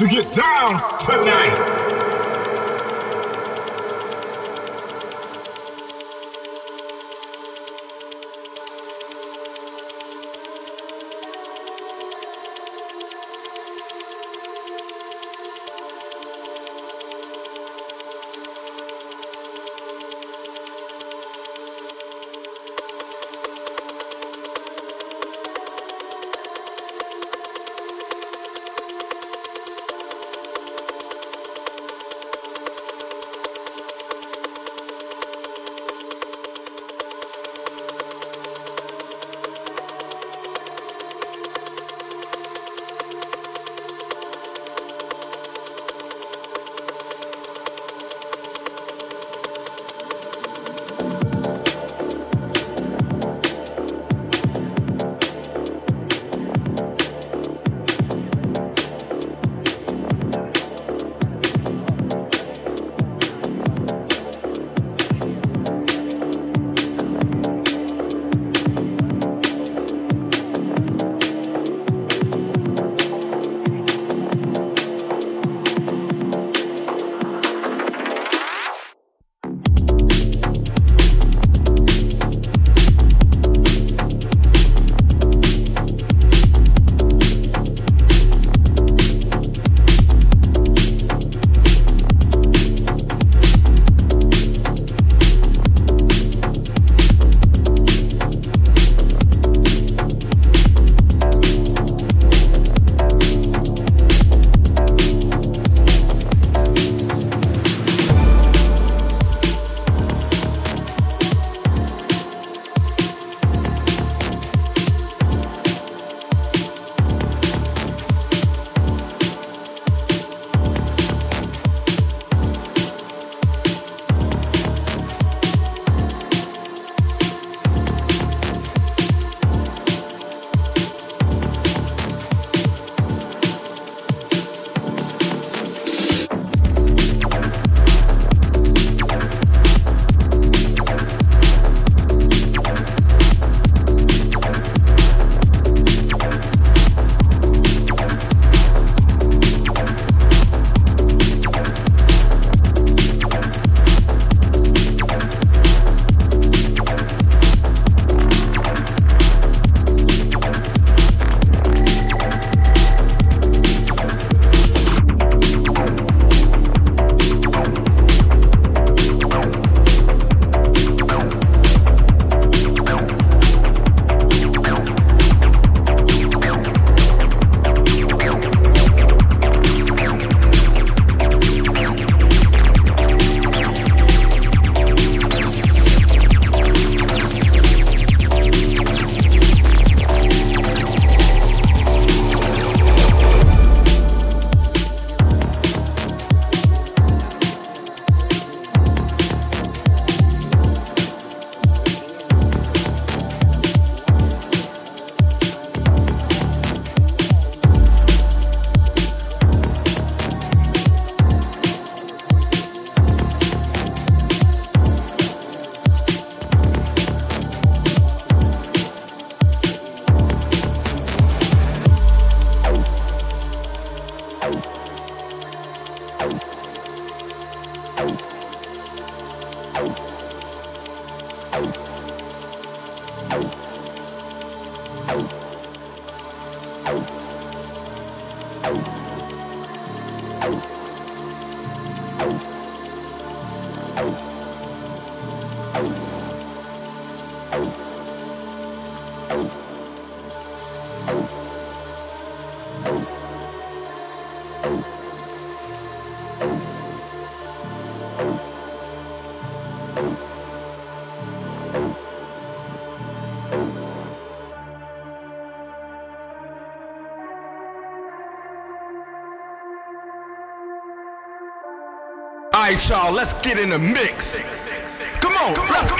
To get down tonight. Y'all, let's get in the mix. Come on, let's go.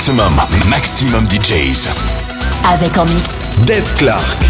Maximum, maximum DJs. Avec en mix. Dave Clark.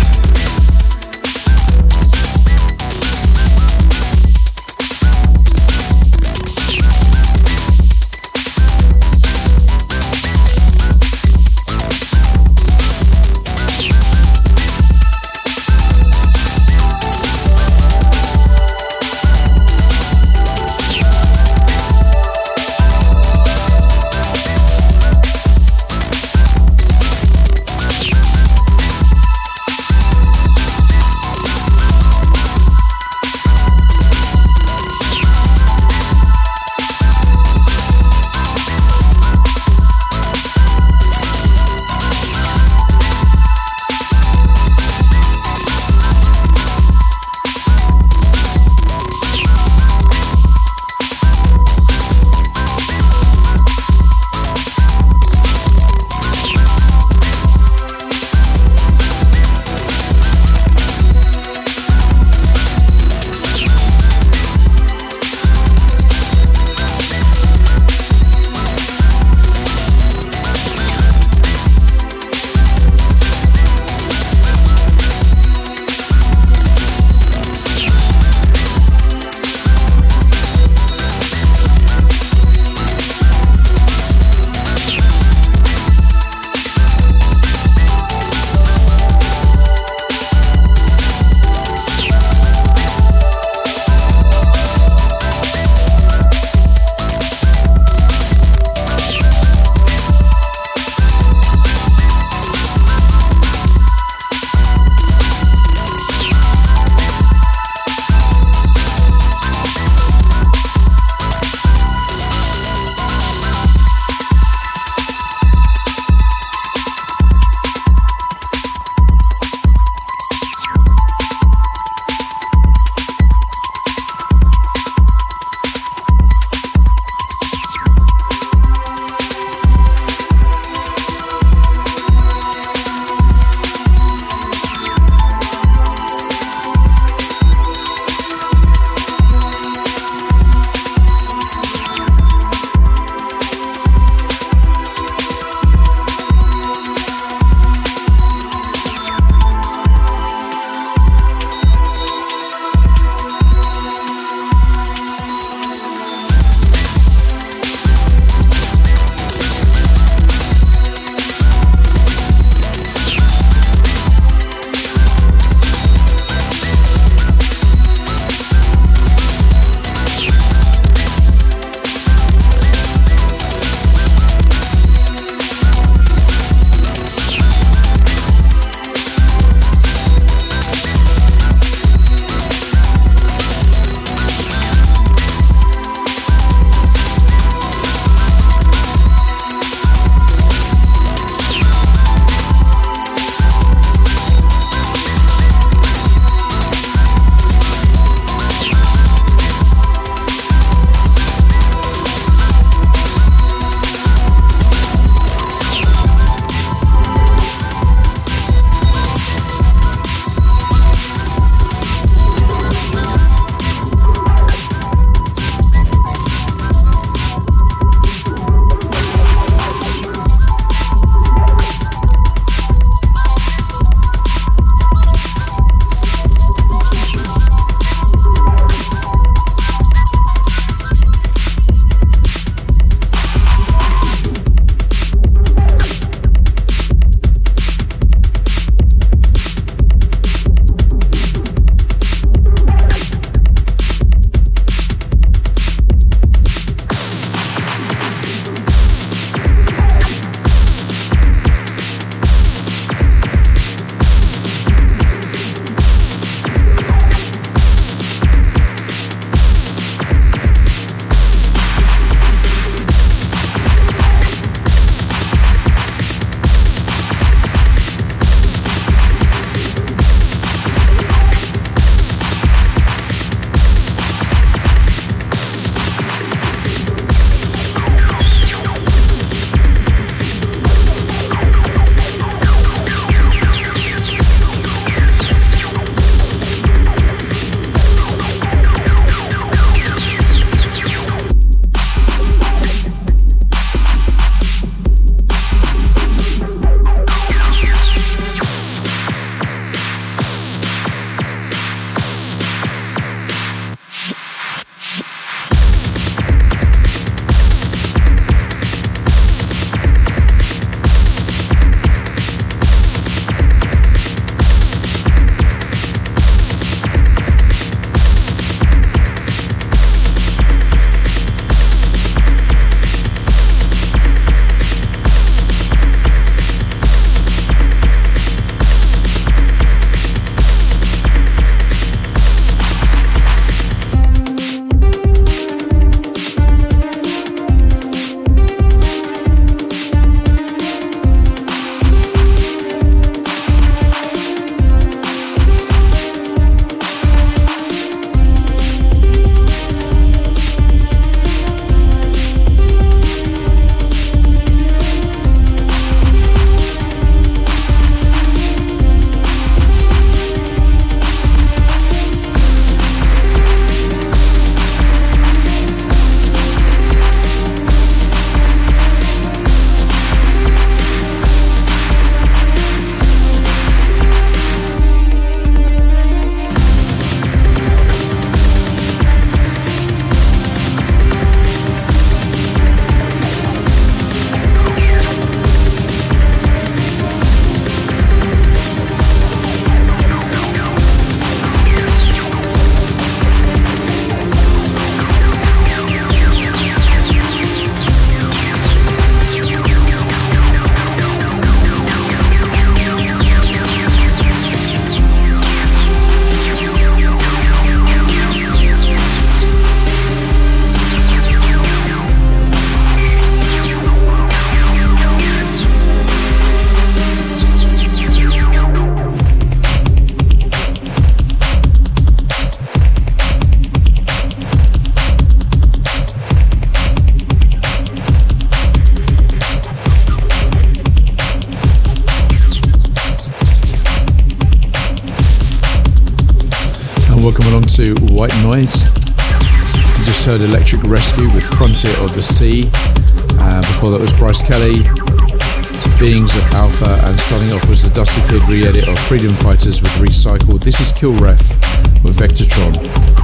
White Noise. You just heard Electric Rescue with Frontier of the Sea. Uh, before that was Bryce Kelly, Beings of Alpha, and starting off was the Dusty Kid re edit of Freedom Fighters with Recycled. This is Kill Ref with Vectortron.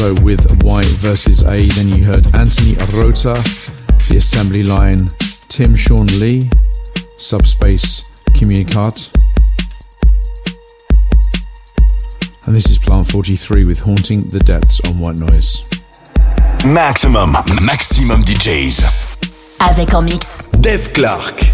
Came Alonso with White versus A. Then you heard Anthony Rota, The Assembly Line, Tim Sean Lee, Subspace Communicat. And this is Plant 43 with Haunting the Depths on White Noise. Maxximum, maximum DJs. Avec en mix. Dave Clarke.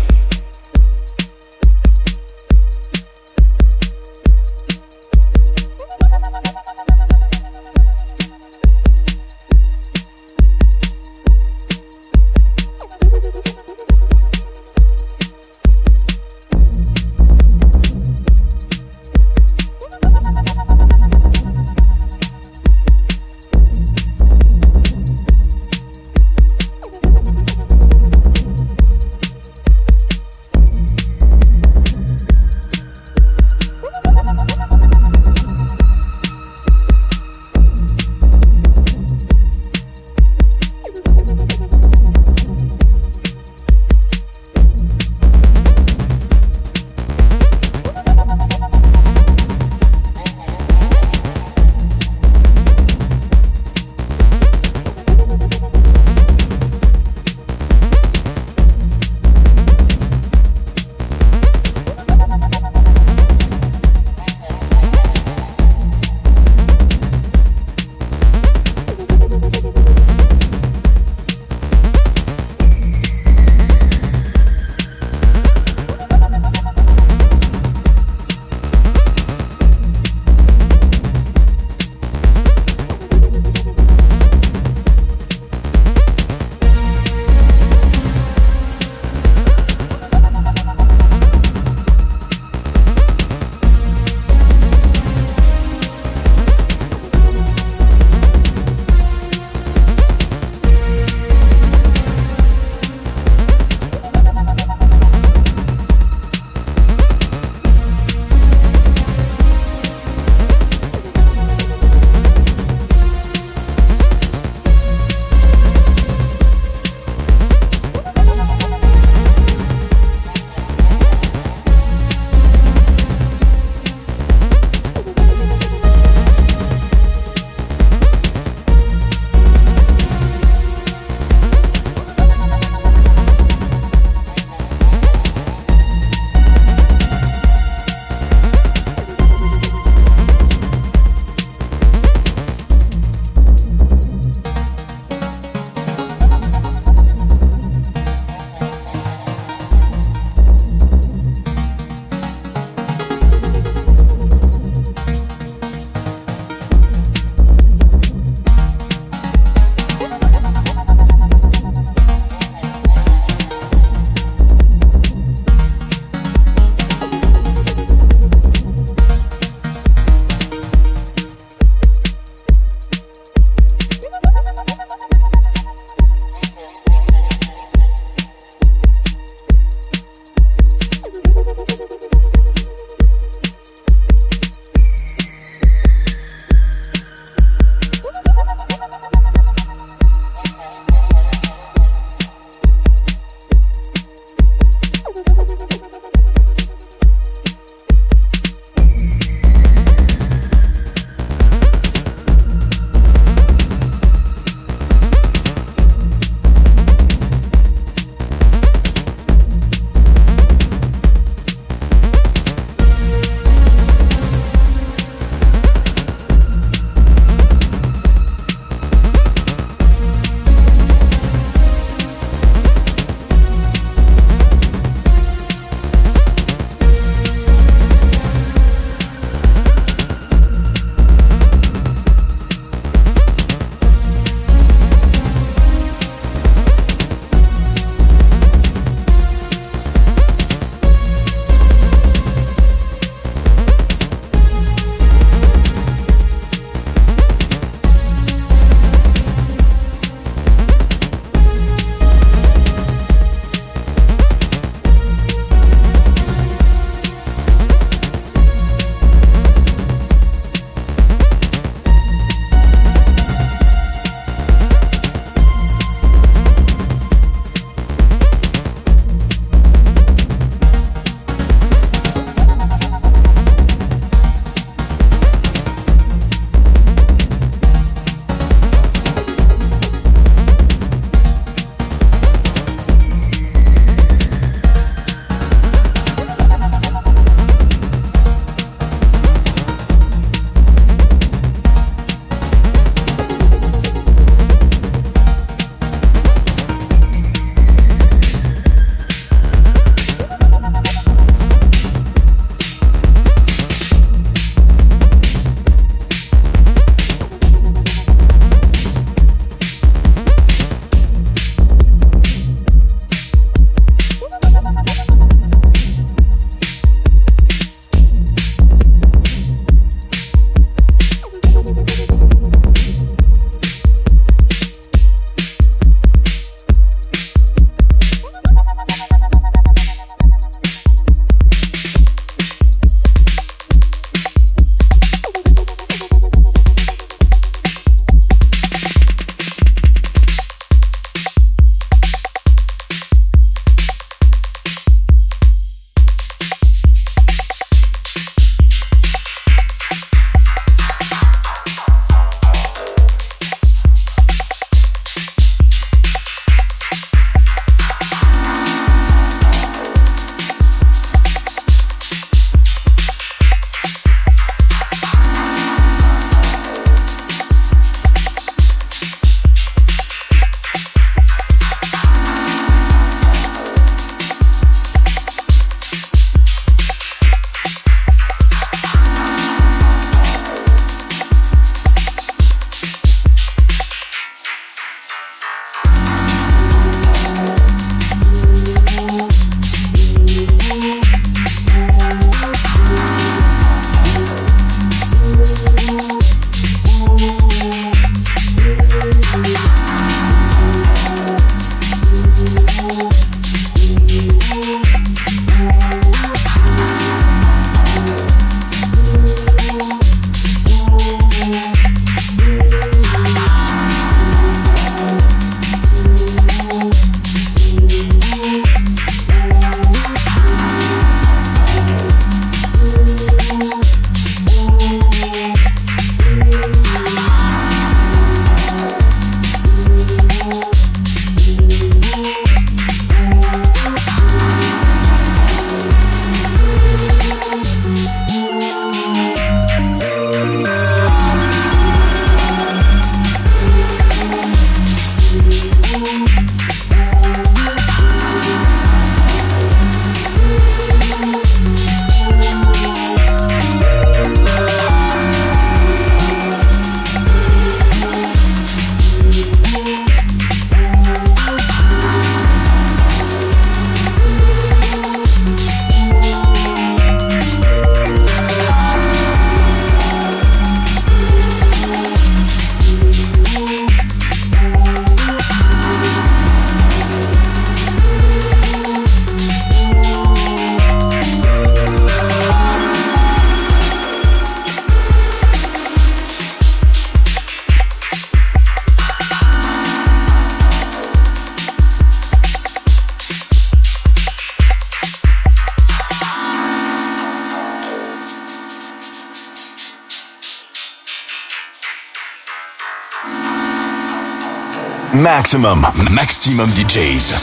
Maximum, maximum DJs.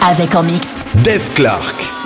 Avec en mix. Dave Clark.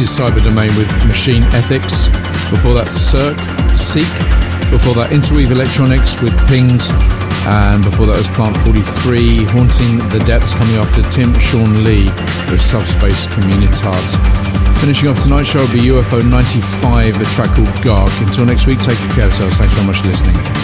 Is Cyberdomain with Machine Ethics. Before that, Cirque, Seek. Before that, Interweave Electronics with Pinged. And before that was Plant 43, Haunting the Depths, coming after Tim Sean Lee with Subspace Communitat. Finishing off tonight's show will be UFO 95, a track called Garg. Until next week, take care of yourselves. Thanks very much for listening.